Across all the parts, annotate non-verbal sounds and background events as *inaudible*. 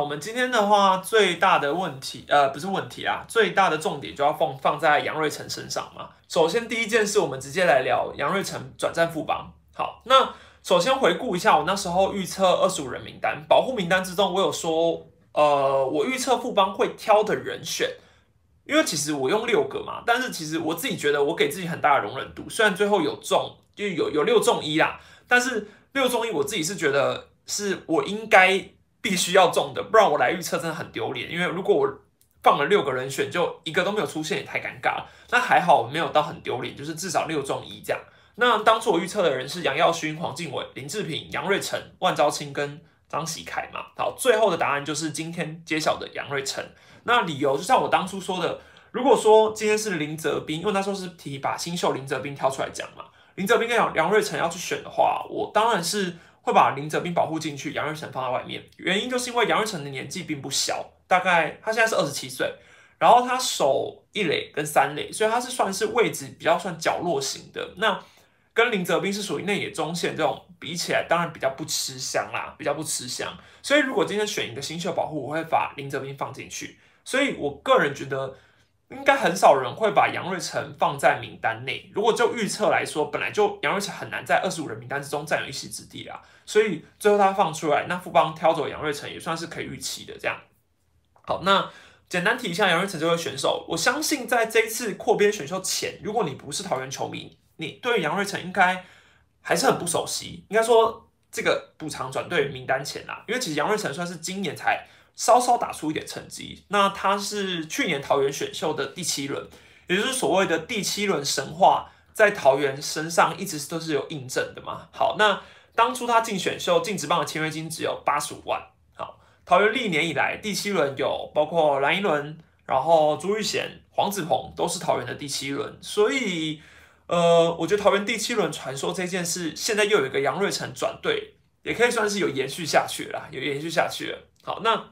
我们今天的话，最大的问题，呃，不是问题啊，最大的重点就要放放在杨瑞成身上嘛。首先第一件事，我们直接来聊杨瑞成转战富邦。好，那首先回顾一下我那时候预测二十五人名单，保护名单之中，我有说，呃，我预测富邦会挑的人选，因为其实我用六个嘛，但是其实我自己觉得我给自己很大的容忍度，虽然最后有中，就有有六中一啦，但是六中一我自己是觉得是我应该。必须要中的，不然我来预测真的很丢脸。因为如果我放了六个人选，就一个都没有出现，也太尴尬了。那还好我，没有到很丢脸，就是至少六中一这样。那当初我预测的人是杨耀勋、黄敬伟、林志平、杨瑞成、万昭清跟张喜凯嘛。好，最后的答案就是今天揭晓的杨瑞成。那理由就像我当初说的，如果说今天是林泽斌，因为那时候是提把新秀林泽斌挑出来讲嘛，林泽斌跟杨杨瑞成要去选的话，我当然是。会把林泽斌保护进去，杨瑞成放在外面。原因就是因为杨瑞成的年纪并不小，大概他现在是二十七岁，然后他守一垒跟三垒，所以他是算是位置比较算角落型的。那跟林泽斌是属于内野中线这种比起来，当然比较不吃香啦，比较不吃香。所以如果今天选一个新秀保护，我会把林泽斌放进去。所以我个人觉得。应该很少人会把杨瑞成放在名单内。如果就预测来说，本来就杨瑞成很难在二十五人名单之中占有一席之地啦。所以最后他放出来，那富邦挑走杨瑞成也算是可以预期的。这样，好，那简单提一下杨瑞成这位选手。我相信在这一次扩编选秀前，如果你不是桃园球迷，你对杨瑞成应该还是很不熟悉。应该说这个补偿转队名单前啦，因为其实杨瑞成算是今年才。稍稍打出一点成绩，那他是去年桃园选秀的第七轮，也就是所谓的第七轮神话，在桃园身上一直都是有印证的嘛。好，那当初他进选秀进职棒的签约金只有八十五万。好，桃园历年以来第七轮有包括蓝一轮，然后朱玉贤、黄子鹏都是桃园的第七轮，所以呃，我觉得桃园第七轮传说这件事，现在又有一个杨瑞成转队，也可以算是有延续下去了，有延续下去了。好，那。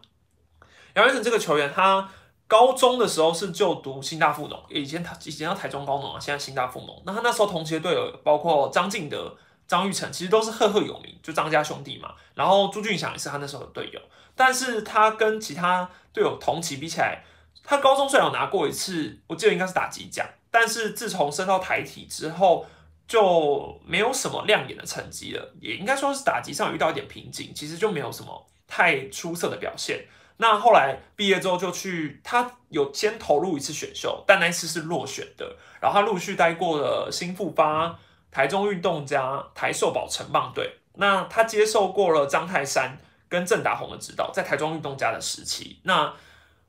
杨瑞成这个球员，他高中的时候是就读新大附农，以前他以前叫台中高农啊，现在新大附农。那他那时候同期的队友包括张敬德、张玉成，其实都是赫赫有名，就张家兄弟嘛。然后朱俊祥也是他那时候的队友，但是他跟其他队友同期比起来，他高中虽然有拿过一次，我记得应该是打击奖，但是自从升到台体之后，就没有什么亮眼的成绩了，也应该说是打击上遇到一点瓶颈，其实就没有什么太出色的表现。那后来毕业之后就去，他有先投入一次选秀，但那一次是落选的。然后他陆续待过了新复发、台中运动家、台寿宝城棒队。那他接受过了张泰山跟郑达宏的指导，在台中运动家的时期。那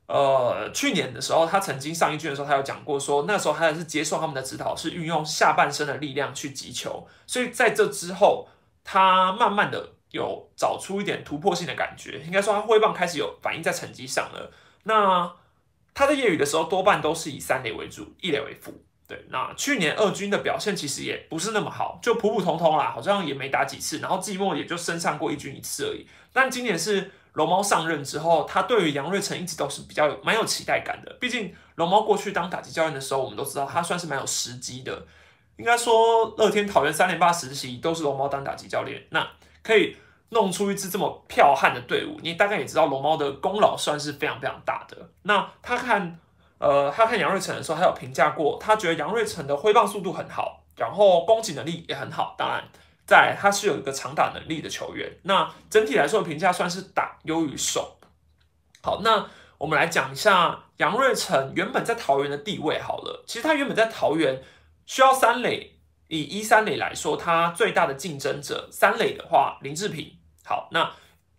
呃，去年的时候，他曾经上一句的时候，他有讲过说，那时候他也是接受他们的指导，是运用下半身的力量去击球。所以在这之后，他慢慢的。有找出一点突破性的感觉，应该说他挥棒开始有反应在成绩上了。那他在业余的时候多半都是以三垒为主，一垒为辅。对，那去年二军的表现其实也不是那么好，就普普通通啦，好像也没打几次，然后季末也就升上过一军一次而已。但今年是龙猫上任之后，他对于杨瑞成一直都是比较有蛮有期待感的。毕竟龙猫过去当打击教练的时候，我们都知道他算是蛮有时机的。应该说乐天桃园三连霸时期都是龙猫当打击教练，那。可以弄出一支这么剽悍的队伍，你大概也知道龙猫的功劳算是非常非常大的。那他看，呃，他看杨瑞成的时候，他有评价过，他觉得杨瑞成的挥棒速度很好，然后攻击能力也很好。当然，在他是有一个长打能力的球员。那整体来说的评价算是打优于守。好，那我们来讲一下杨瑞成原本在桃园的地位好了。其实他原本在桃园需要三垒。以一三垒来说，他最大的竞争者三垒的话，林志平。好，那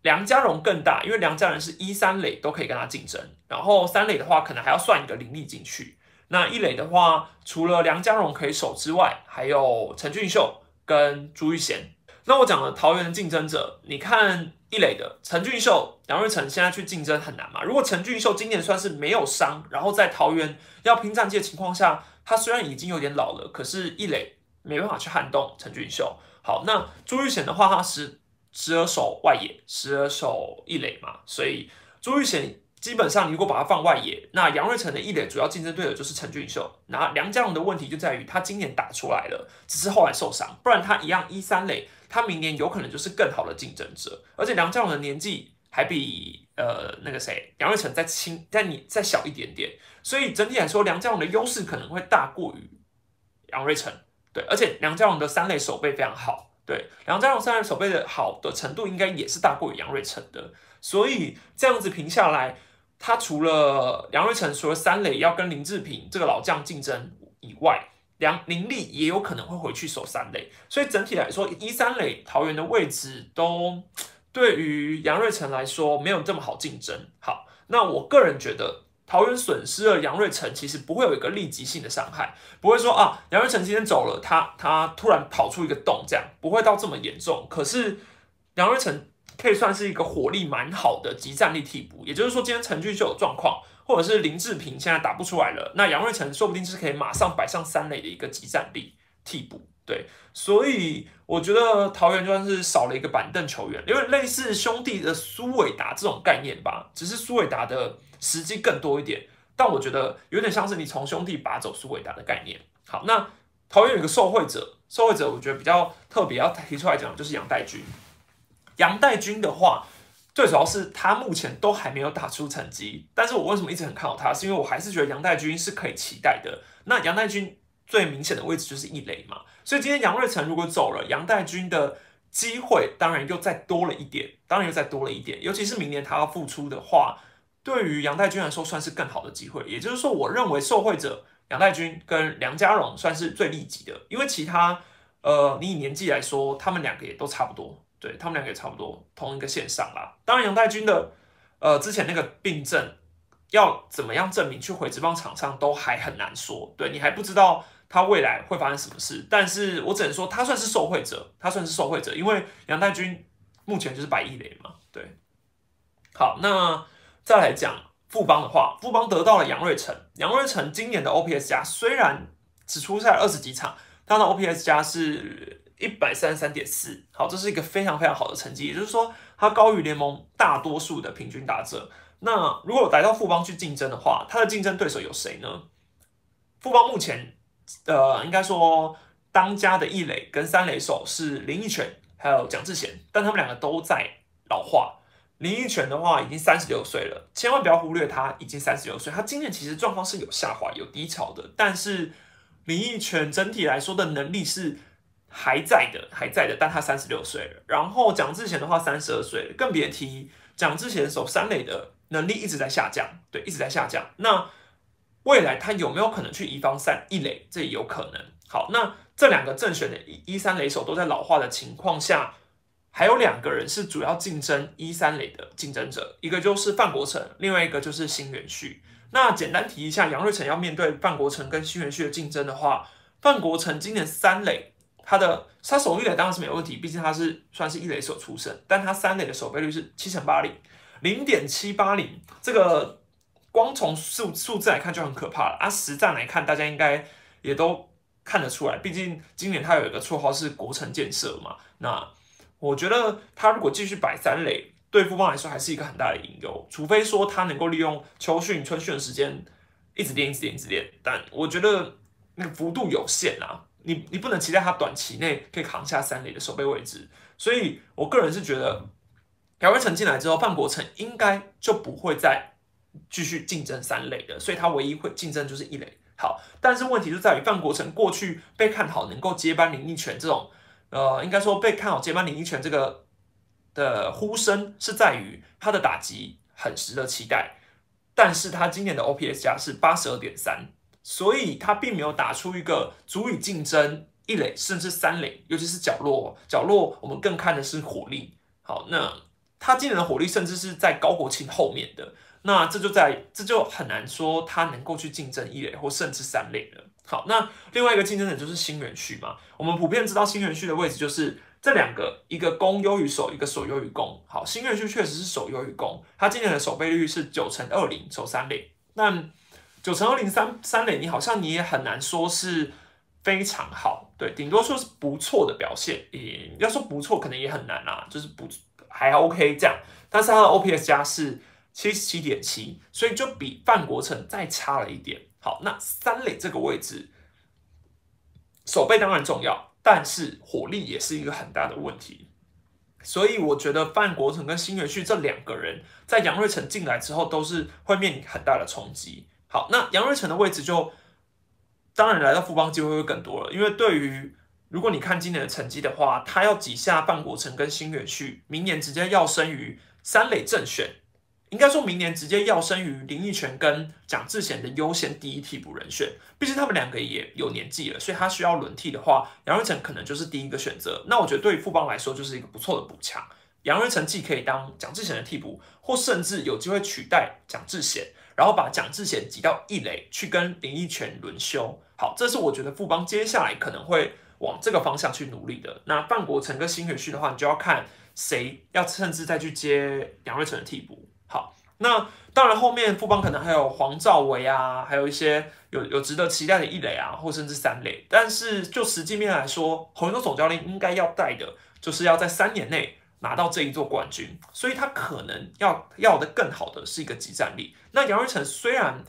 梁家荣更大，因为梁家人是一三垒都可以跟他竞争。然后三垒的话，可能还要算一个林立进去。那一垒的话，除了梁家荣可以守之外，还有陈俊秀跟朱玉贤。那我讲了桃园的竞争者，你看一垒的陈俊秀、杨瑞成现在去竞争很难嘛？如果陈俊秀今年算是没有伤，然后在桃园要拼战绩的情况下，他虽然已经有点老了，可是一垒。没办法去撼动陈俊秀。好，那朱玉贤的话，他是时而守外野，时而守一垒嘛，所以朱玉贤基本上，你如果把他放外野，那杨瑞成的一垒主要竞争对手就是陈俊秀。那梁家荣的问题就在于他今年打出来了，只是后来受伤，不然他一样一三垒，他明年有可能就是更好的竞争者。而且梁家荣的年纪还比呃那个谁杨瑞成再轻，但你再小一点点，所以整体来说，梁家荣的优势可能会大过于杨瑞成。对，而且梁家荣的三垒手背非常好，对，梁家荣三垒手背的好的程度应该也是大过于杨瑞成的，所以这样子评下来，他除了杨瑞成除了三垒要跟林志平这个老将竞争以外，梁林立也有可能会回去守三垒，所以整体来说，一三垒桃园的位置都对于杨瑞成来说没有这么好竞争。好，那我个人觉得。桃园损失了杨瑞成，其实不会有一个立即性的伤害，不会说啊，杨瑞成今天走了，他他突然跑出一个洞，这样不会到这么严重。可是杨瑞成可以算是一个火力蛮好的集战力替补，也就是说，今天陈俊秀有状况，或者是林志平现在打不出来了，那杨瑞成说不定是可以马上摆上三垒的一个集战力替补。对，所以我觉得桃园就算是少了一个板凳球员，因为类似兄弟的苏伟达这种概念吧，只是苏伟达的。时机更多一点，但我觉得有点像是你从兄弟拔走苏伟达的概念。好，那桃园有个受贿者，受贿者我觉得比较特别要提出来讲，就是杨代军。杨代军的话，最主要是他目前都还没有打出成绩，但是我为什么一直很看好他，是因为我还是觉得杨代军是可以期待的。那杨代军最明显的位置就是一垒嘛，所以今天杨瑞成如果走了，杨代军的机会当然又再多了一点，当然又再多了一点，尤其是明年他要复出的话。对于杨代军来说，算是更好的机会。也就是说，我认为受贿者杨代军跟梁家荣算是最利己的，因为其他，呃，你以年纪来说，他们两个也都差不多，对他们两个也差不多同一个线上啦。当然，杨代军的，呃，之前那个病症要怎么样证明去回职棒场上都还很难说，对你还不知道他未来会发生什么事。但是我只能说，他算是受贿者，他算是受贿者，因为杨太军目前就是百亿雷嘛，对。好，那。再来讲富邦的话，富邦得到了杨瑞成。杨瑞成今年的 OPS 加虽然只出赛二十几场，他的 OPS 加是一百三十三点四，好，这是一个非常非常好的成绩。也就是说，他高于联盟大多数的平均打者。那如果来到富邦去竞争的话，他的竞争对手有谁呢？富邦目前呃，应该说当家的一垒跟三垒手是林奕泉还有蒋志贤，但他们两个都在老化。林奕泉的话已经三十六岁了，千万不要忽略他已经三十六岁。他今年其实状况是有下滑、有低潮的，但是林奕泉整体来说的能力是还在的，还在的。但他三十六岁了，然后蒋志贤的话三十二岁，更别提蒋志贤守三垒的能力一直在下降，对，一直在下降。那未来他有没有可能去移方三一垒？这也有可能。好，那这两个正选的一一三垒手都在老化的情况下。还有两个人是主要竞争一三垒的竞争者，一个就是范国成，另外一个就是新元旭。那简单提一下，杨瑞成要面对范国成跟新元旭的竞争的话，范国成今年三垒，他的他守一垒当然是没有问题，毕竟他是算是一垒手出身，但他三垒的守备率是七成八零，零点七八零，这个光从数数字来看就很可怕了啊！实战来看，大家应该也都看得出来，毕竟今年他有一个绰号是国城建设嘛，那。我觉得他如果继续摆三垒，对富邦来说还是一个很大的隐忧。除非说他能够利用秋训、春训的时间一直练、一直练、一直练，但我觉得那个幅度有限啊。你你不能期待他短期内可以扛下三垒的守备位置。所以我个人是觉得，姚威成进来之后，范国成应该就不会再继续竞争三垒的，所以他唯一会竞争就是一垒。好，但是问题就在于范国成过去被看好能够接班林立权这种。呃，应该说被看好接班林一拳这个的呼声是在于他的打击很值得期待，但是他今年的 OPS 加是八十二点三，所以他并没有打出一个足以竞争一垒甚至三垒，尤其是角落角落，我们更看的是火力。好，那他今年的火力甚至是在高国庆后面的，那这就在这就很难说他能够去竞争一垒或甚至三垒了。好，那另外一个竞争者就是新元区嘛。我们普遍知道新元区的位置就是这两个，一个攻优于守，一个守优于攻。好，新元区确实是守优于攻，他今年的守备率是九成二零，守三垒。那九成二零三三垒，你好像你也很难说是非常好，对，顶多说是不错的表现。也要说不错，可能也很难啊，就是不还 OK 这样。但是他的 OPS 加是七十七点七，所以就比范国成再差了一点。好，那三垒这个位置，守备当然重要，但是火力也是一个很大的问题。所以我觉得范国成跟新元旭这两个人在杨瑞成进来之后，都是会面临很大的冲击。好，那杨瑞成的位置就当然来到富邦机会会更多了，因为对于如果你看今年的成绩的话，他要挤下范国成跟新元旭，明年直接要升于三垒正选。应该说明年直接要升于林奕泉跟蒋志贤的优先第一替补人选，毕竟他们两个也有年纪了，所以他需要轮替的话，杨瑞成可能就是第一个选择。那我觉得对于富邦来说就是一个不错的补强。杨瑞成既可以当蒋志贤的替补，或甚至有机会取代蒋志贤，然后把蒋志贤挤到一垒去跟林奕泉轮休。好，这是我觉得富邦接下来可能会往这个方向去努力的。那范国成跟新元旭的话，你就要看谁要甚至再去接杨瑞成的替补。好，那当然后面富邦可能还有黄兆维啊，还有一些有有值得期待的一垒啊，或甚至三垒。但是就实际面来说，洪云东总教练应该要带的，就是要在三年内拿到这一座冠军，所以他可能要要的更好的是一个集战力。那杨瑞成虽然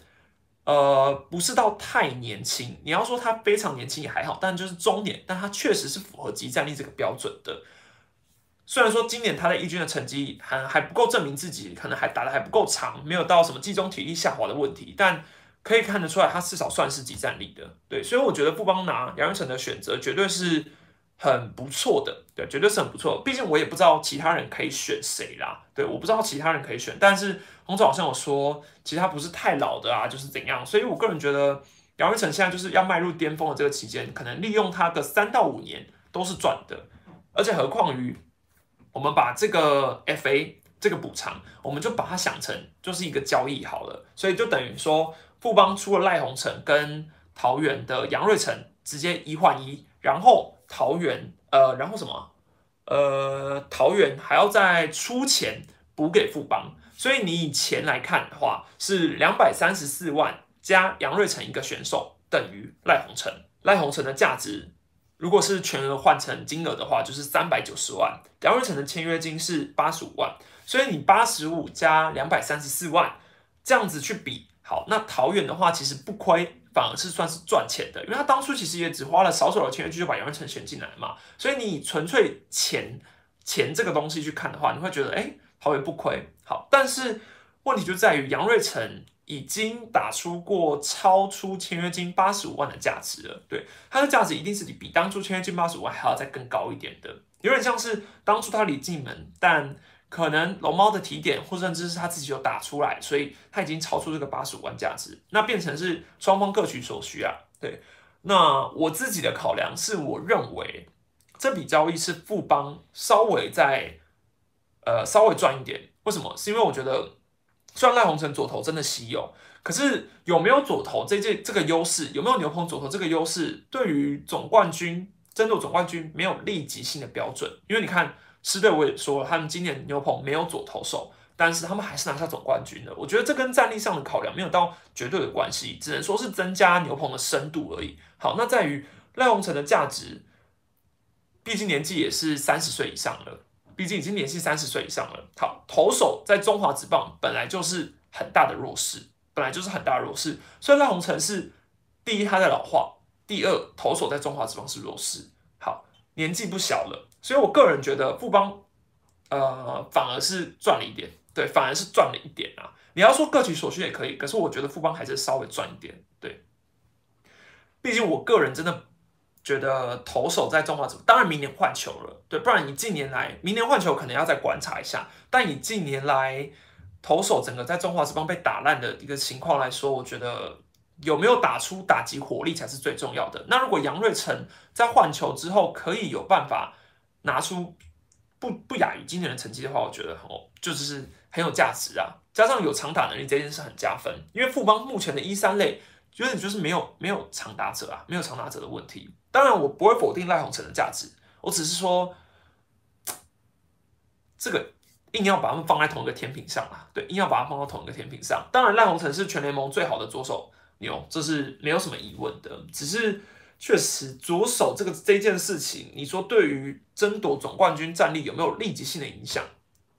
呃不是到太年轻，你要说他非常年轻也还好，但就是中年，但他确实是符合集战力这个标准的。虽然说今年他在一军的成绩还还不够证明自己，可能还打的还不够长，没有到什么季中体力下滑的问题，但可以看得出来，他至少算是集战力的。对，所以我觉得富邦拿杨元成的选择绝对是很不错的，对，绝对是很不错。毕竟我也不知道其他人可以选谁啦，对，我不知道其他人可以选，但是洪总好像有说，其他不是太老的啊，就是怎样。所以我个人觉得杨元成现在就是要迈入巅峰的这个期间，可能利用他的三到五年都是赚的，而且何况于。我们把这个 FA 这个补偿，我们就把它想成就是一个交易好了，所以就等于说富邦出了赖鸿成跟桃园的杨瑞成直接一换一，然后桃园呃，然后什么？呃，桃园还要再出钱补给富邦，所以你以钱来看的话是两百三十四万加杨瑞成一个选手等于赖鸿成，赖鸿成的价值。如果是全额换成金额的话，就是三百九十万。杨瑞成的签约金是八十五万，所以你八十五加两百三十四万，这样子去比，好，那桃园的话其实不亏，反而是算是赚钱的，因为他当初其实也只花了少少的签约金就把杨瑞成选进来嘛，所以你纯粹钱钱这个东西去看的话，你会觉得哎，桃园不亏。好，但是问题就在于杨瑞成。已经打出过超出签约金八十五万的价值了，对它的价值一定是比当初签约金八十五万还要再更高一点的，有点像是当初他离进门，但可能龙猫的提点或甚至是他自己有打出来，所以他已经超出这个八十五万价值，那变成是双方各取所需啊。对，那我自己的考量是我认为这笔交易是富邦稍微在呃稍微赚一点，为什么？是因为我觉得。虽然赖鸿成左投真的稀有，可是有没有左投这这这个优势，有没有牛棚左投这个优势，对于总冠军争夺总冠军没有立即性的标准。因为你看狮队，我也说他们今年牛棚没有左投手，但是他们还是拿下总冠军的。我觉得这跟战力上的考量没有到绝对的关系，只能说是增加牛棚的深度而已。好，那在于赖鸿成的价值，毕竟年纪也是三十岁以上了。毕竟已经年纪三十岁以上了。好，投手在中华职棒本来就是很大的弱势，本来就是很大的弱势。所以赖鸿成是第一，他在老化；第二，投手在中华职棒是弱势。好，年纪不小了，所以我个人觉得富邦呃反而是赚了一点，对，反而是赚了一点啊。你要说各取所需也可以，可是我觉得富邦还是稍微赚一点，对。毕竟我个人真的。觉得投手在中华职棒，当然明年换球了，对，不然你近年来明年换球可能要再观察一下。但以近年来投手整个在中华职棒被打烂的一个情况来说，我觉得有没有打出打击火力才是最重要的。那如果杨瑞成在换球之后可以有办法拿出不不亚于今年的成绩的话，我觉得哦，就是很有价值啊。加上有长打能力这件事很加分，因为富邦目前的一三类。觉得你就是没有没有长打者啊，没有长打者的问题。当然，我不会否定赖鸿成的价值，我只是说，这个硬要把他们放在同一个天平上啊，对，硬要把它放到同一个天平上。当然，赖鸿成是全联盟最好的左手牛，这是没有什么疑问的。只是确实左手这个这件事情，你说对于争夺总冠军战力有没有立即性的影响？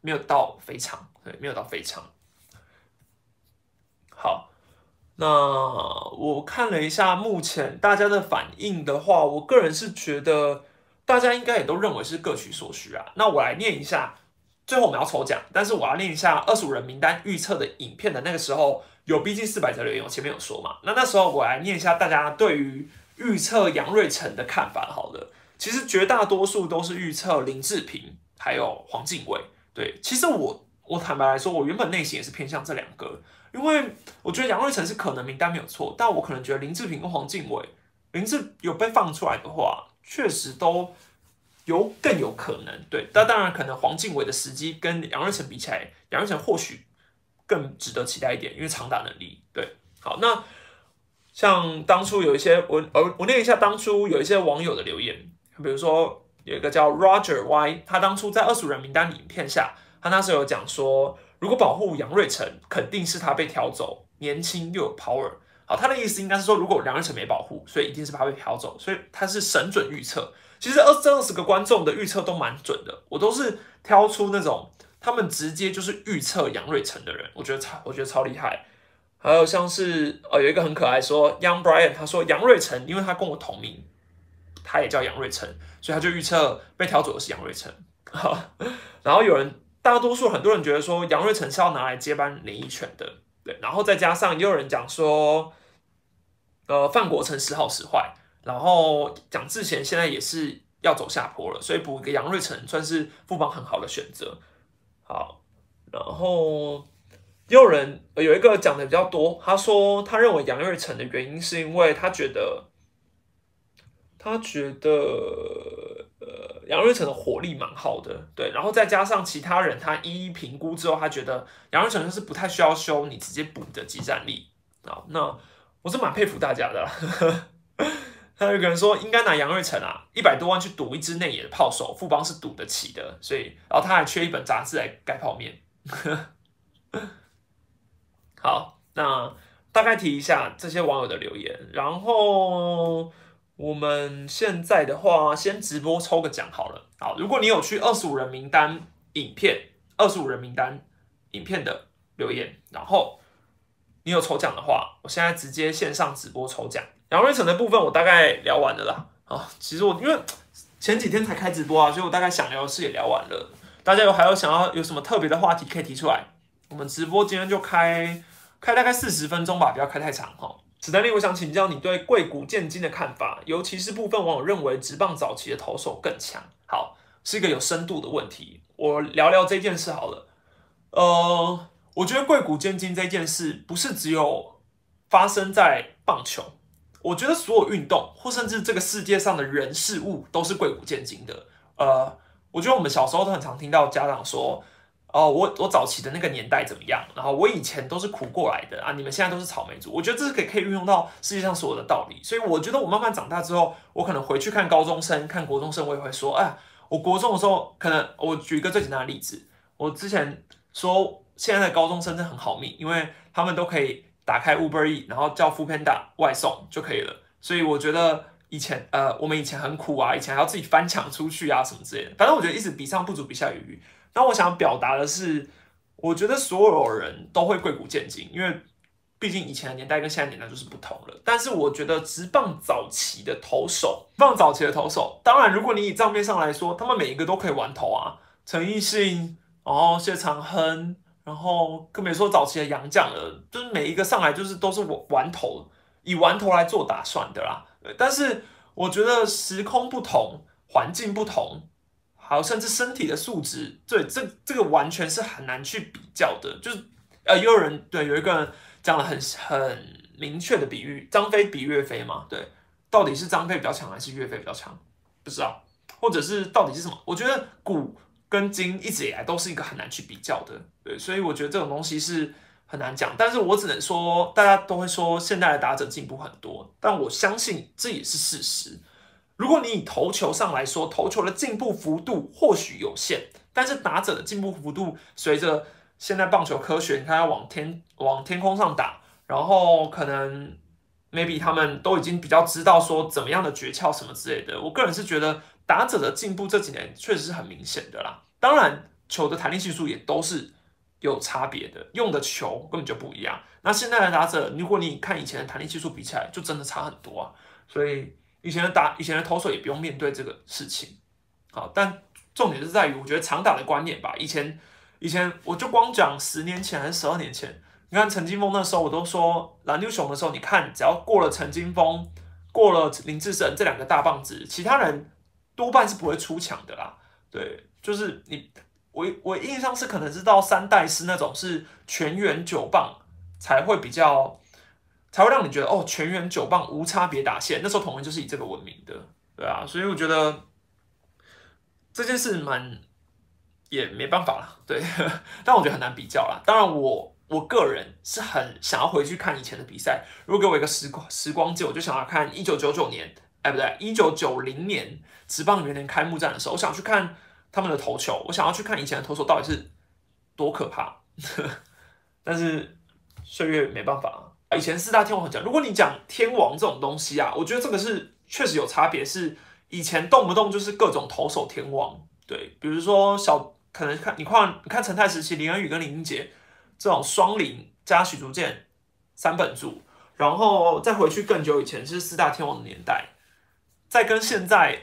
没有到非常，对，没有到非常。那我看了一下目前大家的反应的话，我个人是觉得大家应该也都认为是各取所需啊。那我来念一下，最后我们要抽奖，但是我要念一下二十五人名单预测的影片的那个时候有逼近四百则留言，我前面有说嘛。那那时候我来念一下大家对于预测杨瑞成的看法。好了，其实绝大多数都是预测林志平还有黄靖伟。对，其实我我坦白来说，我原本内心也是偏向这两个，因为我觉得杨瑞成是可能名单没有错，但我可能觉得林志平跟黄靖伟，林志有被放出来的话，确实都有更有可能。对，但当然可能黄靖伟的时机跟杨瑞成比起来，杨瑞成或许更值得期待一点，因为长打能力。对，好，那像当初有一些我我我念一下当初有一些网友的留言，比如说。有一个叫 Roger Y，他当初在二十五人名单影片下，他那时候有讲说，如果保护杨瑞成，肯定是他被挑走，年轻又有 power。好，他的意思应该是说，如果杨瑞成没保护，所以一定是他被挑走，所以他是神准预测。其实二这二十个观众的预测都蛮准的，我都是挑出那种他们直接就是预测杨瑞成的人，我觉得超我觉得超厉害。还有像是呃有一个很可爱说 Young Brian，他说杨瑞成，因为他跟我同名。他也叫杨瑞成，所以他就预测被挑走的是杨瑞成。*laughs* 然后有人，大多数很多人觉得说杨瑞成是要拿来接班林奕泉的，对。然后再加上也有人讲说，呃，范国成时好时坏。然后蒋志贤现在也是要走下坡了，所以补一个杨瑞成算是副帮很好的选择。好，然后也有人有一个讲的比较多，他说他认为杨瑞成的原因是因为他觉得。他觉得，杨瑞成的火力蛮好的，对，然后再加上其他人，他一一评估之后，他觉得杨瑞成是不太需要修，你直接补的集战力啊。那我是蛮佩服大家的。*laughs* 他有个人说，应该拿杨瑞成啊，一百多万去赌一支内野的炮手，富邦是赌得起的，所以，然后他还缺一本杂志来盖泡面。*laughs* 好，那大概提一下这些网友的留言，然后。我们现在的话，先直播抽个奖好了。好，如果你有去二十五人名单影片、二十五人名单影片的留言，然后你有抽奖的话，我现在直接线上直播抽奖。杨瑞成的部分我大概聊完了啦。啊，其实我因为前几天才开直播啊，所以我大概想聊的事也聊完了。大家有还有想要有什么特别的话题可以提出来？我们直播今天就开开大概四十分钟吧，不要开太长哈。史丹利，我想请教你对贵谷建金的看法，尤其是部分网友认为直棒早期的投手更强。好，是一个有深度的问题，我聊聊这件事好了。呃，我觉得贵谷建金这件事不是只有发生在棒球，我觉得所有运动或甚至这个世界上的人事物都是贵谷建金的。呃，我觉得我们小时候都很常听到家长说。哦，我我早期的那个年代怎么样？然后我以前都是苦过来的啊，你们现在都是草莓族。我觉得这是可以可以运用到世界上所有的道理。所以我觉得我慢慢长大之后，我可能回去看高中生、看国中生，我也会说，哎，我国中的时候，可能我举一个最简单的例子，我之前说现在的高中生真很好命，因为他们都可以打开 Uber E，然后叫 f o o Panda 外送就可以了。所以我觉得以前呃，我们以前很苦啊，以前还要自己翻墙出去啊什么之类的。反正我觉得一直比上不足，比下有余。那我想表达的是，我觉得所有人都会贵古见今，因为毕竟以前的年代跟现在年代就是不同了。但是我觉得直棒早期的投手，棒早期的投手，当然如果你以账面上来说，他们每一个都可以玩投啊，陈奕迅，然后谢长亨，然后更别说早期的洋将了，就是每一个上来就是都是玩玩投，以玩投来做打算的啦。但是我觉得时空不同，环境不同。好，甚至身体的素质，对，这这个完全是很难去比较的。就是呃，也有人对有一个人讲了很很明确的比喻，张飞比岳飞嘛，对，到底是张飞比较强还是岳飞比较强？不知道，或者是到底是什么？我觉得古跟今一直以来都是一个很难去比较的，对，所以我觉得这种东西是很难讲。但是我只能说，大家都会说现在的打者进步很多，但我相信这也是事实。如果你以投球上来说，投球的进步幅度或许有限，但是打者的进步幅度随着现在棒球科学，你看要往天往天空上打，然后可能 maybe 他们都已经比较知道说怎么样的诀窍什么之类的。我个人是觉得打者的进步这几年确实是很明显的啦。当然，球的弹力系数也都是有差别的，用的球根本就不一样。那现在的打者，如果你看以前的弹力系数比起来，就真的差很多啊。所以。以前的打，以前的投手也不用面对这个事情，好，但重点是在于，我觉得长打的观念吧。以前以前我就光讲十年前还是十二年前，你看陈金峰那时候，我都说蓝牛熊的时候，你看只要过了陈金峰，过了林志胜这两个大棒子，其他人多半是不会出墙的啦。对，就是你我我印象是可能是到三代是那种是全员九棒才会比较。才会让你觉得哦，全员九棒无差别打线，那时候统一就是以这个闻名的，对啊，所以我觉得这件事蛮也没办法了，对，*laughs* 但我觉得很难比较啦。当然，我我个人是很想要回去看以前的比赛，如果给我一个时光时光机，我就想要看一九九九年，哎不对，一九九零年职棒元年开幕战的时候，我想去看他们的投球，我想要去看以前的投手到底是多可怕，*laughs* 但是岁月没办法。以前四大天王讲，如果你讲天王这种东西啊，我觉得这个是确实有差别。是以前动不动就是各种投手天王，对，比如说小可能看你看你看陈泰时期林恩宇跟林英杰这种双林加许竹健三本柱，然后再回去更久以前是四大天王的年代，再跟现在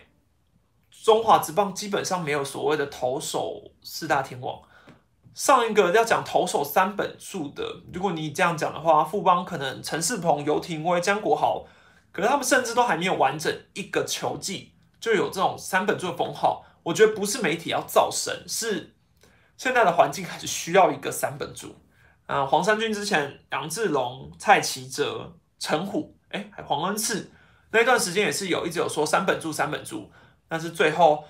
中华职棒基本上没有所谓的投手四大天王。上一个要讲投手三本柱的，如果你这样讲的话，富邦可能陈世鹏、游廷威、江国豪，可是他们甚至都还没有完整一个球季，就有这种三本柱的封号。我觉得不是媒体要造神，是现在的环境还是需要一个三本柱啊。黄山军之前，杨志龙、蔡奇哲、陈虎，哎，还黄恩赐那段时间也是有一直有说三本柱、三本柱，但是最后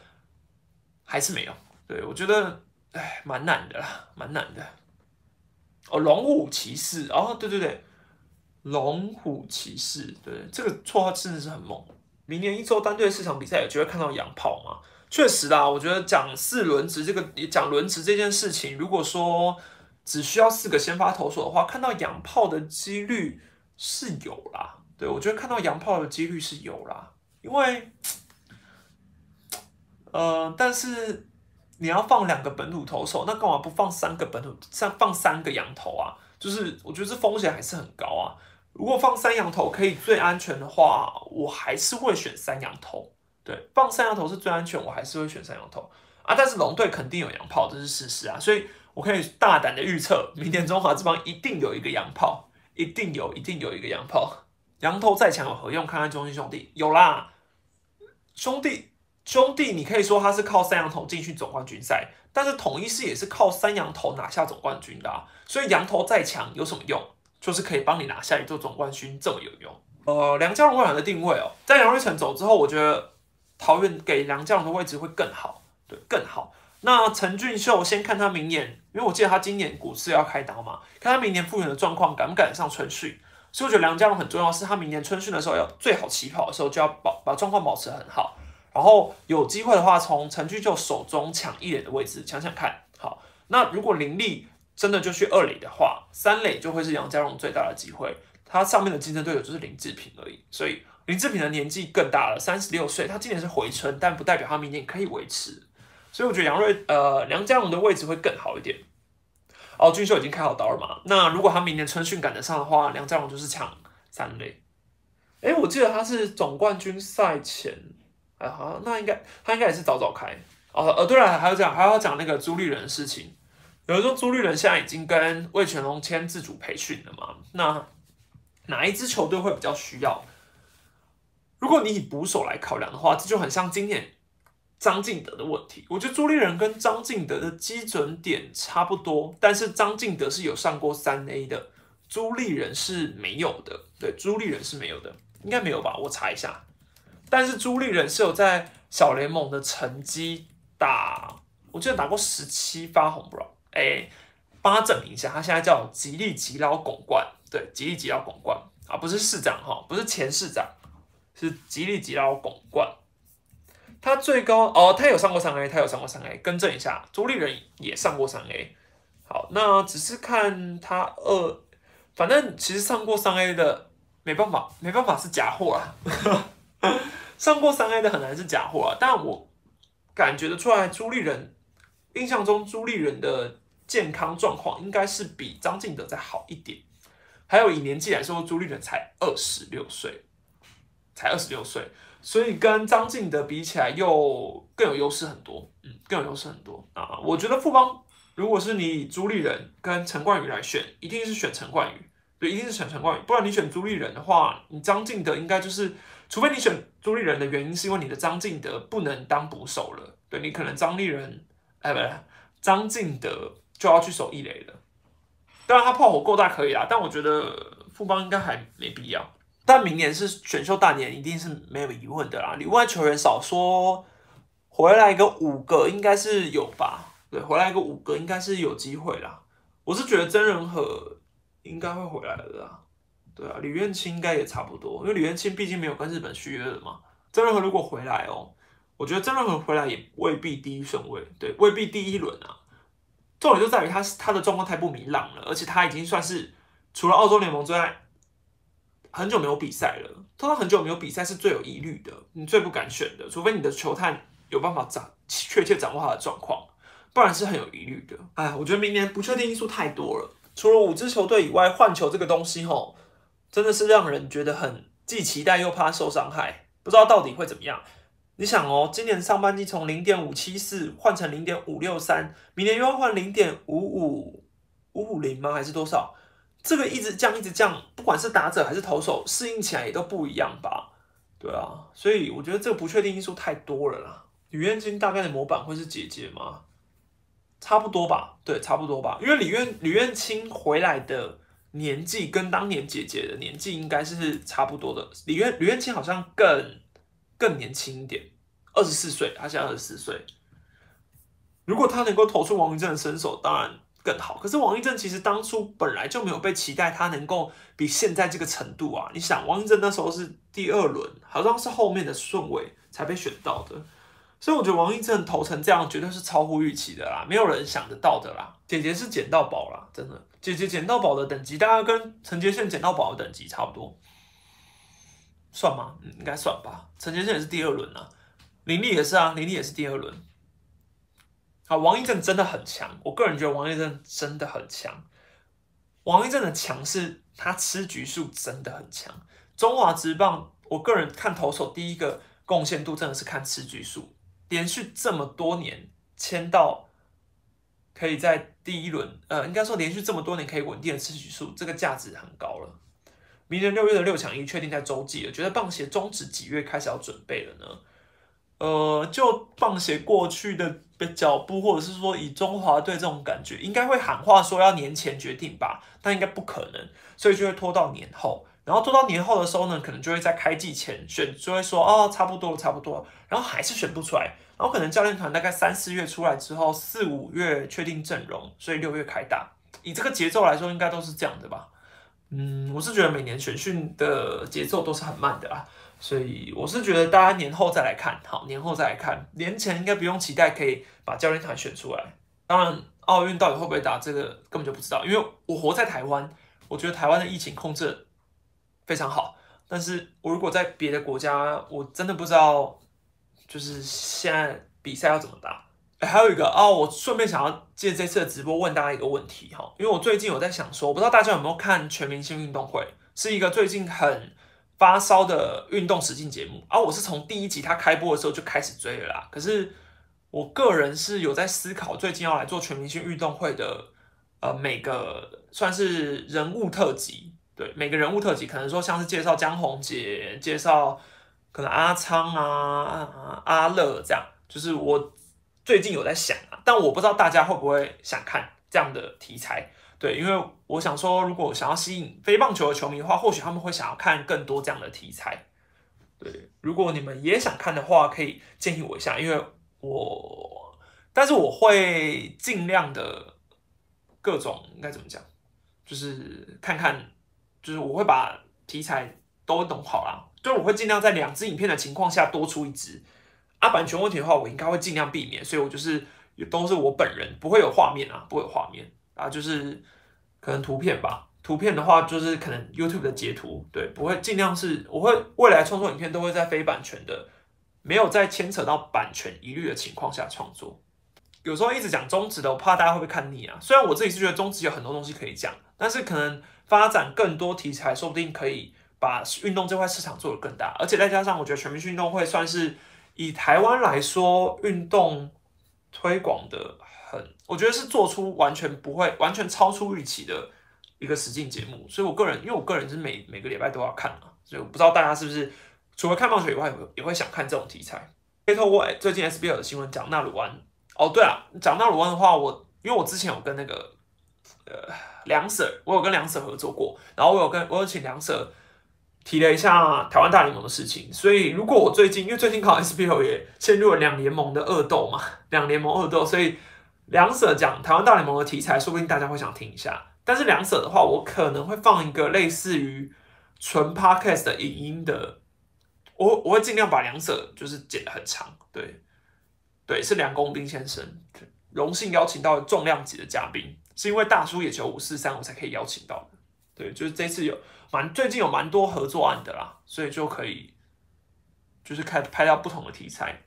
还是没有。对我觉得。哎，蛮难的啦，蛮难的。哦，龙虎骑士，哦，对对对，龙虎骑士，对，这个绰号真的是很猛。明年一周单队四场比赛有机会看到洋炮吗？确实啦，我觉得讲四轮值这个，讲轮值这件事情，如果说只需要四个先发投手的话，看到洋炮的几率是有啦。对我觉得看到洋炮的几率是有啦，因为，呃，但是。你要放两个本土投手，那干嘛不放三个本土，三放三个羊头啊？就是我觉得这风险还是很高啊。如果放三羊头可以最安全的话，我还是会选三羊头。对，放三羊头是最安全，我还是会选三羊头啊。但是龙队肯定有洋炮，这是事实啊。所以我可以大胆的预测，明年中华之邦一定有一个洋炮，一定有，一定有一个洋炮。羊头再强有何用？看看中心兄弟有啦，兄弟。兄弟，你可以说他是靠三羊头进去总冠军赛，但是统一是也是靠三羊头拿下总冠军的，所以羊头再强有什么用？就是可以帮你拿下一座总冠军，这么有用。呃，梁家荣未来的定位哦，在杨瑞成走之后，我觉得桃园给梁家荣的位置会更好，对，更好。那陈俊秀先看他明年，因为我记得他今年股市要开刀嘛，看他明年复原的状况赶不赶得上春训，所以我觉得梁家荣很重要，是他明年春训的时候要最好起跑的时候就要保把状况保持很好。然后有机会的话，从陈俊秀手中抢一垒的位置，想想看。好，那如果林立真的就去二垒的话，三垒就会是杨家荣最大的机会。他上面的竞争对手就是林志平而已，所以林志平的年纪更大了，三十六岁，他今年是回春，但不代表他明年可以维持。所以我觉得杨瑞呃梁家荣的位置会更好一点。哦，俊秀已经开好刀了嘛？那如果他明年春训赶得上的话，梁家荣就是抢三垒。哎，我记得他是总冠军赛前。啊好，那应该他应该也是早早开哦。呃，对了，还有讲还要讲那个朱立人的事情。有人说朱立人现在已经跟魏全龙签自主培训了嘛？那哪一支球队会比较需要？如果你以捕手来考量的话，这就很像今年张敬德的问题。我觉得朱立人跟张敬德的基准点差不多，但是张敬德是有上过三 A 的，朱立人是没有的。对，朱立人是没有的，应该没有吧？我查一下。但是朱立人是有在小联盟的成绩打，我记得打过十七发红不了，哎，帮他证明一下，他现在叫吉利吉捞拱冠，对，吉利吉捞拱冠啊，不是市长哈，不是前市长，是吉利吉捞拱冠。他最高哦，他有上过三 A，他有上过三 A，更正一下，朱立人也上过三 A。好，那只是看他二，反正其实上过三 A 的，没办法，没办法是假货啊。*laughs* 上过三 A 的很难是假货啊，但我感觉得出来，朱立人印象中朱立人的健康状况应该是比张敬德再好一点。还有以年纪来说，朱立人才二十六岁，才二十六岁，所以跟张敬德比起来又更有优势很多，嗯，更有优势很多啊。我觉得富邦如果是你以朱立人跟陈冠宇来选，一定是选陈冠宇，对，一定是选陈冠宇，不然你选朱立人的话，你张敬德应该就是，除非你选朱立人的原因是因为你的张敬德不能当捕手了，对你可能张立人，哎，不是张敬德就要去守一垒了。当然他炮火够大可以啦，但我觉得富邦应该还没必要。但明年是选秀大年，一定是没有疑问的啦。里外球员少说回来个五个，应该是有吧？对，回来个五个应该是有机会啦。我是觉得真人和应该会回来的啦。对啊，李彦清应该也差不多，因为李彦清毕竟没有跟日本续约了嘛。真人和如果回来哦，我觉得真人和回来也未必第一顺位，对，未必第一轮啊。重点就在于他他的状况太不明朗了，而且他已经算是除了澳洲联盟之外。很久没有比赛了，他很久没有比赛是最有疑虑的，你最不敢选的，除非你的球探有办法掌确切掌握他的状况，不然是很有疑虑的。哎，我觉得明年不确定因素太多了，除了五支球队以外，换球这个东西吼，真的是让人觉得很既期待又怕受伤害，不知道到底会怎么样。你想哦，今年上半季从零点五七四换成零点五六三，明年又要换零点五五五五零吗？还是多少？这个一直降，一直降，不管是打者还是投手，适应起来也都不一样吧？对啊，所以我觉得这个不确定因素太多了啦。李彦金大概的模板会是姐姐吗？差不多吧，对，差不多吧。因为李彦李彦清回来的年纪跟当年姐姐的年纪应该是差不多的。李渊李渊清好像更更年轻一点，二十四岁，他现在二十四岁。如果他能够投出王一正的身手，当然。更好，可是王一正其实当初本来就没有被期待他能够比现在这个程度啊！你想，王一正那时候是第二轮，好像是后面的顺位才被选到的，所以我觉得王一正投成这样，绝对是超乎预期的啦，没有人想得到的啦。姐姐是捡到宝啦，真的，姐姐捡到宝的等级大概跟陈杰宪捡到宝的等级差不多，算吗？嗯，应该算吧。陈杰宪也是第二轮啊，林立也是啊，林立也是第二轮。好，王一正真的很强，我个人觉得王一正真的很强。王一正的强是他吃局数真的很强。中华职棒，我个人看投手第一个贡献度真的是看吃局数，连续这么多年签到可以在第一轮，呃，应该说连续这么多年可以稳定的吃局数，这个价值很高了。明年六月的六强一确定在洲际了，觉得棒协终止几月开始要准备了呢？呃，就棒协过去的。脚步，或者是说以中华队这种感觉，应该会喊话说要年前决定吧，但应该不可能，所以就会拖到年后。然后拖到年后的时候呢，可能就会在开季前选，就会说哦，差不多了，差不多了，然后还是选不出来。然后可能教练团大概三四月出来之后，四五月确定阵容，所以六月开打。以这个节奏来说，应该都是这样的吧？嗯，我是觉得每年选训的节奏都是很慢的啦。所以我是觉得大家年后再来看，好，年后再来看，年前应该不用期待可以把教练团选出来。当然，奥运到底会不会打，这个根本就不知道，因为我活在台湾，我觉得台湾的疫情控制非常好。但是我如果在别的国家，我真的不知道，就是现在比赛要怎么打。还有一个哦，我顺便想要借这次的直播问大家一个问题哈，因为我最近有在想说，我不知道大家有没有看全明星运动会，是一个最近很。发烧的运动实境节目，而我是从第一集它开播的时候就开始追了啦。可是我个人是有在思考，最近要来做全明星运动会的，呃，每个算是人物特辑，对，每个人物特辑，可能说像是介绍江宏杰，介绍可能阿昌啊、阿乐这样，就是我最近有在想啊，但我不知道大家会不会想看这样的题材。对，因为我想说，如果想要吸引非棒球的球迷的话，或许他们会想要看更多这样的题材。对，如果你们也想看的话，可以建议我一下，因为我，但是我会尽量的各种应该怎么讲，就是看看，就是我会把题材都弄好啦，就是我会尽量在两支影片的情况下多出一支。啊，版权问题的话，我应该会尽量避免，所以我就是都是我本人，不会有画面啊，不会有画面。啊，就是可能图片吧。图片的话，就是可能 YouTube 的截图，对，不会尽量是，我会未来创作影片都会在非版权的，没有在牵扯到版权疑虑的情况下创作。有时候一直讲中职的，我怕大家会不会看腻啊？虽然我自己是觉得中职有很多东西可以讲，但是可能发展更多题材，说不定可以把运动这块市场做得更大，而且再加上我觉得全民运动会算是以台湾来说，运动推广的很，我觉得是做出完全不会完全超出预期的一个实境节目，所以我个人因为我个人是每每个礼拜都要看嘛，所以我不知道大家是不是除了看棒球以外，也会想看这种题材。可以透过最近 SBL 的新闻讲纳鲁湾，哦对啊，讲纳鲁湾的话，我因为我之前有跟那个呃梁 Sir，我有跟梁 Sir 合作过，然后我有跟我有请梁 Sir。提了一下台湾大联盟的事情，所以如果我最近因为最近考 SBL 也陷入了两联盟的恶斗嘛，两联盟恶斗，所以两者讲台湾大联盟的题材，说不定大家会想听一下。但是两者的话，我可能会放一个类似于纯 Podcast 的影音的，我我会尽量把两者就是剪得很长，对对，是梁公斌先生，荣幸邀请到重量级的嘉宾，是因为大叔也求五四三，我才可以邀请到的，对，就是这次有。蛮最近有蛮多合作案的啦，所以就可以就是开拍到不同的题材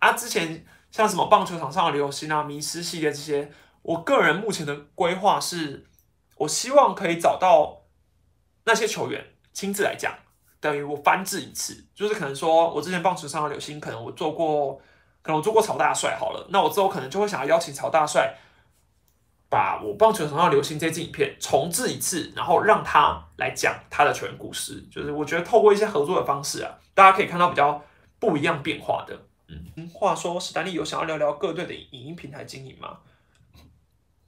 啊。之前像什么棒球场上的流星啊、迷失系列这些，我个人目前的规划是，我希望可以找到那些球员亲自来讲，等于我翻制一次，就是可能说我之前棒球场上的流星，可能我做过，可能我做过曹大帅好了，那我之后可能就会想要邀请曹大帅。把我棒球场上流行这支影片重置一次，然后让他来讲他的球员故事。就是我觉得透过一些合作的方式啊，大家可以看到比较不一样变化的。嗯，话说史丹利有想要聊聊各队的影音平台经营吗？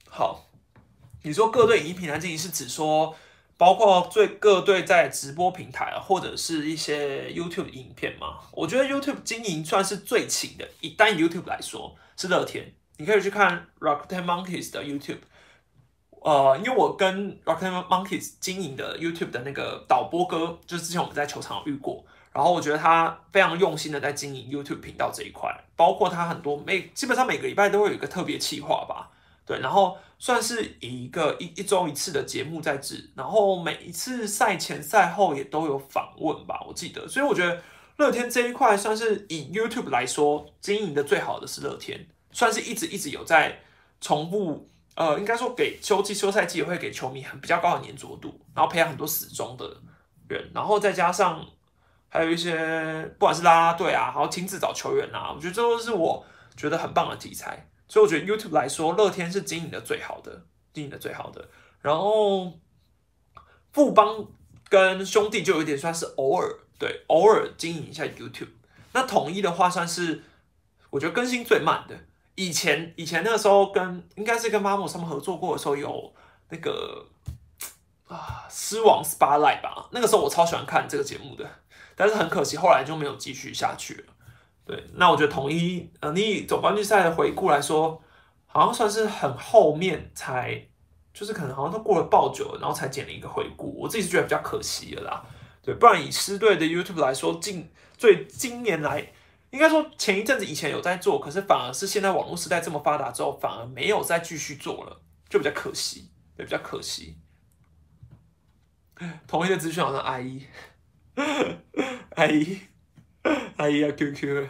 好，你说各队影音平台经营是指说包括最各队在直播平台或者是一些 YouTube 影片吗？我觉得 YouTube 经营算是最勤的，以单 YouTube 来说是乐天。你可以去看 Rockten Monkeys 的 YouTube，呃，因为我跟 Rockten Monkeys 经营的 YouTube 的那个导播哥，就是之前我们在球场遇过，然后我觉得他非常用心的在经营 YouTube 频道这一块，包括他很多每基本上每个礼拜都会有一个特别企划吧，对，然后算是以一个一一周一次的节目在制，然后每一次赛前赛后也都有访问吧，我记得，所以我觉得乐天这一块算是以 YouTube 来说经营的最好的是乐天。算是一直一直有在重复，呃，应该说给秋季休赛季也会给球迷很比较高的粘着度，然后培养很多死忠的人，然后再加上还有一些不管是啦啦队啊，然后亲自找球员啊，我觉得这都是我觉得很棒的题材，所以我觉得 YouTube 来说，乐天是经营的最好的，经营的最好的，然后富邦跟兄弟就有点算是偶尔对偶尔经营一下 YouTube，那统一的话算是我觉得更新最慢的。以前以前那个时候跟应该是跟妈姆他们合作过的时候有那个啊狮王 Spotlight 吧，那个时候我超喜欢看这个节目的，但是很可惜后来就没有继续下去了。对，那我觉得统一呃，你以总冠军赛的回顾来说，好像算是很后面才，就是可能好像都过了爆久了，然后才剪了一个回顾，我自己是觉得比较可惜的啦。对，不然以狮队的 YouTube 来说，近最今年来。应该说前一阵子以前有在做，可是反而是现在网络时代这么发达之后，反而没有再继续做了，就比较可惜，也比较可惜。同一个资讯好像 IE，IE，IE 啊 QQ。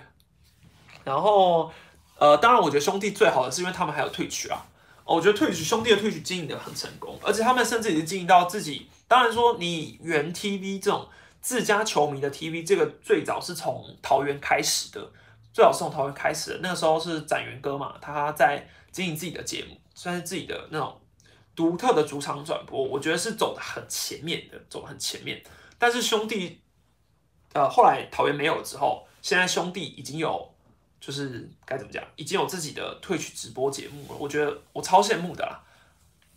然后呃，当然我觉得兄弟最好的是因为他们还有退取啊，我觉得退取兄弟的退取经营的很成功，而且他们甚至已经经营到自己。当然说你原 TV 这种。自家球迷的 TV 这个最早是从桃园开始的，最早是从桃园开始的。那个时候是展元哥嘛，他在经营自己的节目，算是自己的那种独特的主场转播，我觉得是走的很前面的，走的很前面。但是兄弟，呃，后来桃园没有了之后，现在兄弟已经有，就是该怎么讲，已经有自己的退去直播节目了。我觉得我超羡慕的啦。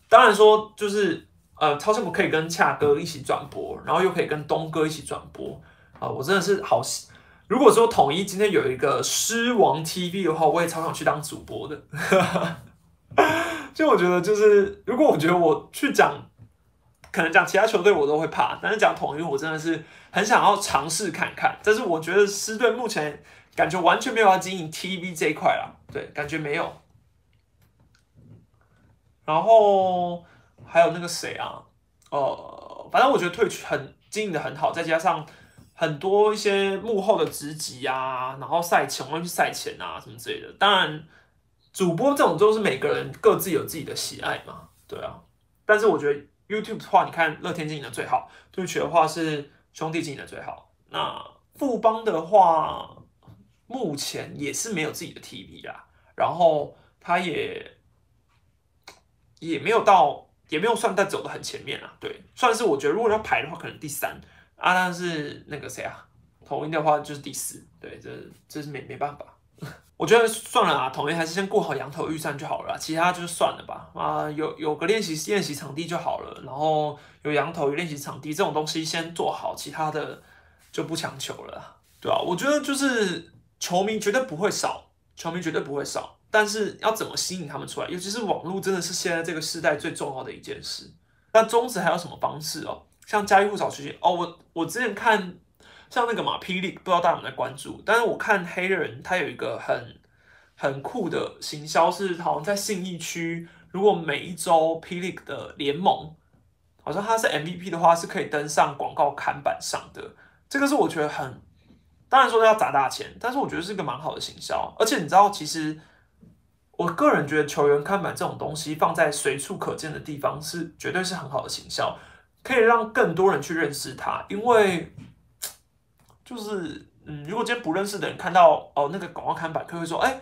当然说就是。呃，超声波可以跟恰哥一起转播，然后又可以跟东哥一起转播啊！我真的是好。如果说统一今天有一个狮王 TV 的话，我也超想去当主播的。*laughs* 就我觉得，就是如果我觉得我去讲，可能讲其他球队我都会怕，但是讲统一，我真的是很想要尝试看看。但是我觉得狮队目前感觉完全没有要经营 TV 这一块啦，对，感觉没有。然后。还有那个谁啊，呃，反正我觉得退去很经营的很好，再加上很多一些幕后的职级啊，然后赛前会去赛前啊什么之类的。当然，主播这种都是每个人各自有自己的喜爱嘛，对啊。但是我觉得 YouTube 的话，你看乐天经营的最好，Twitch 的话是兄弟经营的最好。那富邦的话，目前也是没有自己的 TV 啦，然后他也也没有到，也没有算在走的很前面啊。对，算是我觉得如果要排的话，可能第三啊，但是那个谁啊，统一的话就是第四。对，这这是没没办法。*laughs* 我觉得算了啊，统一还是先过好羊头预算就好了，其他就算了吧。啊，有有个练习练习场地就好了，然后有羊头有练习场地这种东西先做好，其他的就不强求了，对啊？我觉得就是球迷绝对不会少，球迷绝对不会少，但是要怎么吸引他们出来？尤其是网络真的是现在这个时代最重要的一件事。那中职还有什么方式哦？像家喻户晓学习哦，我我之前看。像那个嘛，霹雳不知道大家有没有在关注，但是我看黑人他有一个很很酷的行销，是好像在信义区，如果每一周霹雳的联盟，好像他是 MVP 的话，是可以登上广告看板上的。这个是我觉得很，当然说要砸大钱，但是我觉得是个蛮好的行销。而且你知道，其实我个人觉得球员看板这种东西放在随处可见的地方，是绝对是很好的行销，可以让更多人去认识他，因为。就是，嗯，如果今天不认识的人看到哦那个广告看板，可能会说，哎，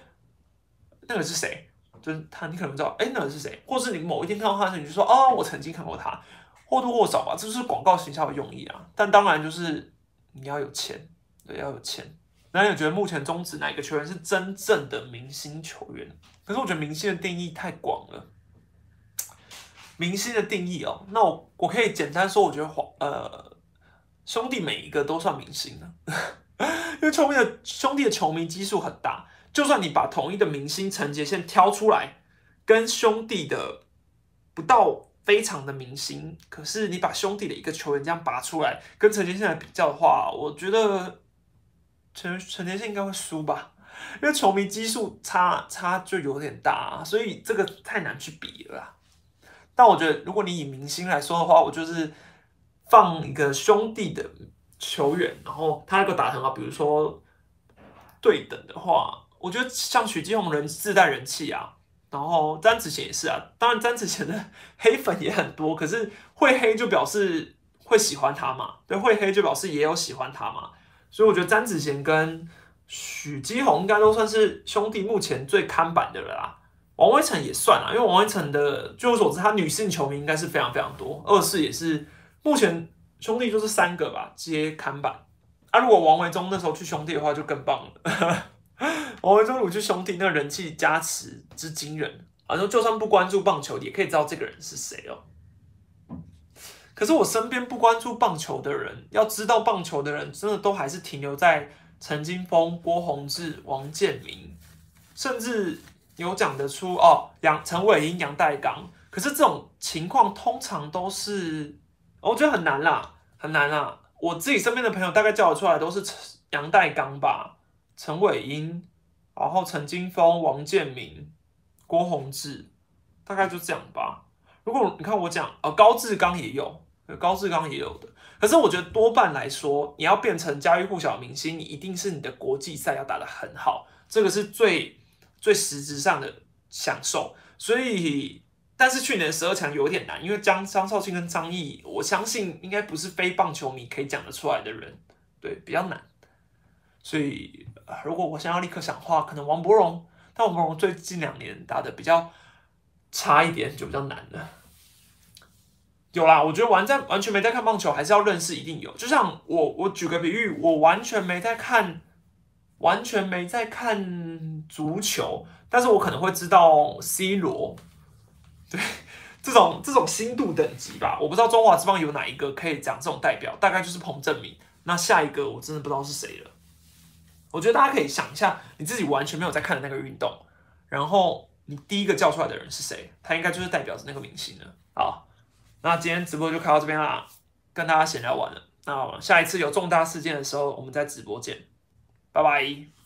那个是谁？就是他，你可能知道，哎，那个是谁？或是你某一天看到他的时候，你就说，哦，我曾经看过他，或多或少吧，这就是广告形象的用意啊。但当然就是你要有钱，对，要有钱。那你觉得目前中职哪一个球员是真正的明星球员？可是我觉得明星的定义太广了。明星的定义哦，那我我可以简单说，我觉得黄呃。兄弟每一个都算明星了，*laughs* 因为球迷的兄弟的球迷基数很大，就算你把统一的明星陈杰宪挑出来，跟兄弟的不到非常的明星，可是你把兄弟的一个球员这样拔出来，跟陈杰宪来比较的话，我觉得陈陈杰宪应该会输吧，因为球迷基数差差就有点大，所以这个太难去比了。但我觉得如果你以明星来说的话，我就是。放一个兄弟的球员，然后他那个打很好，比如说对等的话，我觉得像许继宏人自带人气啊，然后詹子贤也是啊，当然詹子贤的 *laughs* 黑粉也很多，可是会黑就表示会喜欢他嘛，对，会黑就表示也有喜欢他嘛，所以我觉得詹子贤跟许基宏应该都算是兄弟目前最看板的了啦。王威成也算啊，因为王威成的据我所知，他女性球迷应该是非常非常多，二世也是。目前兄弟就是三个吧，接看板啊。如果王维忠那时候去兄弟的话，就更棒了。*laughs* 王维忠如果去兄弟，那人气加持之惊人啊！就就算不关注棒球，也可以知道这个人是谁哦。可是我身边不关注棒球的人，要知道棒球的人，真的都还是停留在陈金峰、郭宏志、王建民，甚至有讲得出哦，杨陈伟英、杨代刚。可是这种情况通常都是。我觉得很难啦，很难啦。我自己身边的朋友大概叫得出来都是杨代刚吧、陈伟英，然后陈金峰、王建民、郭宏志，大概就这样吧。如果你看我讲，呃，高志刚也有，高志刚也有的。可是我觉得多半来说，你要变成家喻户晓明星，你一定是你的国际赛要打得很好，这个是最最实质上的享受。所以。但是去年十二强有点难，因为张张少庆跟张毅，我相信应该不是非棒球迷可以讲得出来的人，对，比较难。所以如果我想要立刻想话，可能王柏荣，但王柏荣最近两年打的比较差一点，就比较难了。有啦，我觉得完在完全没在看棒球，还是要认识，一定有。就像我我举个比喻，我完全没在看，完全没在看足球，但是我可能会知道 C 罗。对，这种这种心度等级吧，我不知道中华之邦有哪一个可以讲这种代表，大概就是彭正明。那下一个我真的不知道是谁了。我觉得大家可以想一下，你自己完全没有在看的那个运动，然后你第一个叫出来的人是谁，他应该就是代表着那个明星了。好，那今天直播就开到这边啦，跟大家闲聊完了。那下一次有重大事件的时候，我们在直播见，拜拜。